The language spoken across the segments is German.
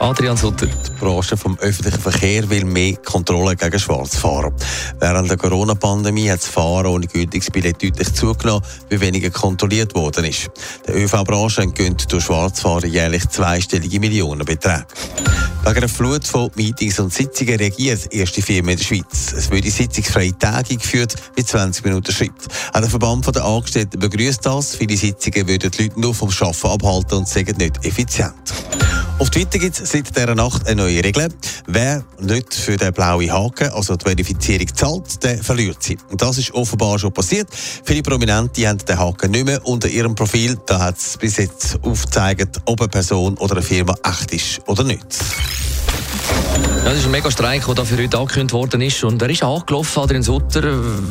Adrian Sutter, die Branche vom öffentlichen Verkehr will mehr Kontrolle gegen Schwarzfahrer. Während der Corona-Pandemie hat das Fahren ohne gültiges Billett deutlich zugenommen, wie weniger kontrolliert worden ist. Der ÖV-Branche entgehen durch Schwarzfahrer jährlich zweistellige Millionenbeträge. Wegen einer Flut von Meetings und Sitzungen reagiert die erste Firma in der Schweiz. Es würde sitzungsfreie Tage geführt mit 20 Minuten Schritt. Auch der Verband der Angestellten begrüßt das. Viele Sitzungen würden die Leute nur vom Arbeiten abhalten und sagen nicht effizient. Auf Twitter gibt es seit dieser Nacht eine neue Regel. Wer nicht für den blauen Haken, also die Verifizierung, zahlt, der verliert sie. Und das ist offenbar schon passiert. Viele Prominente haben den Haken nicht mehr unter ihrem Profil. Da hat es bis jetzt aufgezeigt, ob eine Person oder eine Firma echt ist oder nicht. Ja, das ist ein mega Streik, der für heute angekündigt worden ist. Und er ist angelaufen, Adrian Sutter.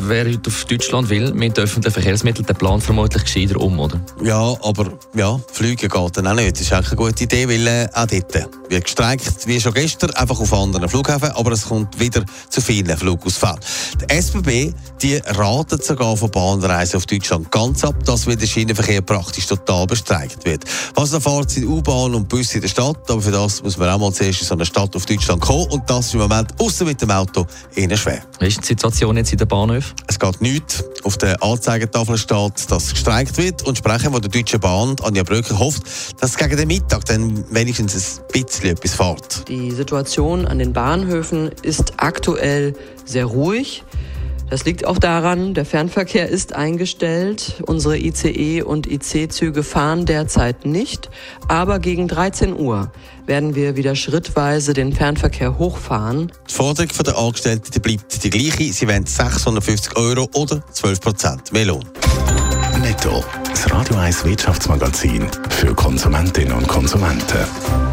Wer heute auf Deutschland will, mit öffentlichen Verkehrsmitteln, den Plan vermutlich gescheiter um, oder? Ja, aber ja, Flüge geht dann auch nicht. Das ist eigentlich eine gute Idee, weil äh, auch dort wird gestreikt, wie schon gestern, einfach auf anderen Flughäfen, aber es kommt wieder zu vielen Flugausfällen. Die SBB, die raten sogar von Bahnreisen auf Deutschland ganz ab, dass wieder der Schienenverkehr praktisch total bestreikt wird. Was erfahrt sind U-Bahn und Busse in der Stadt, aber für das muss man auch mal zuerst in so eine Stadt auf Deutschland kommen und das ist im Moment außer mit dem Auto eher schwer. Wie ist die Situation jetzt in den Bahnhöfen? Es geht nichts. Auf der Anzeigetafel steht, dass gestreikt wird und Sprecher von der Deutschen Bahn, Anja Bröcker, hofft, dass gegen den Mittag dann wenigstens ein bisschen etwas fährt. Die Situation an den Bahnhöfen ist aktuell sehr ruhig. Das liegt auch daran, der Fernverkehr ist eingestellt. Unsere ICE und IC-Züge fahren derzeit nicht. Aber gegen 13 Uhr werden wir wieder schrittweise den Fernverkehr hochfahren. Die Forderung der Angestellten bleibt die gleiche. Sie wollen 650 Euro oder 12 Prozent mehr Lohn. Netto. Das Radio 1 Wirtschaftsmagazin für Konsumentinnen und Konsumenten.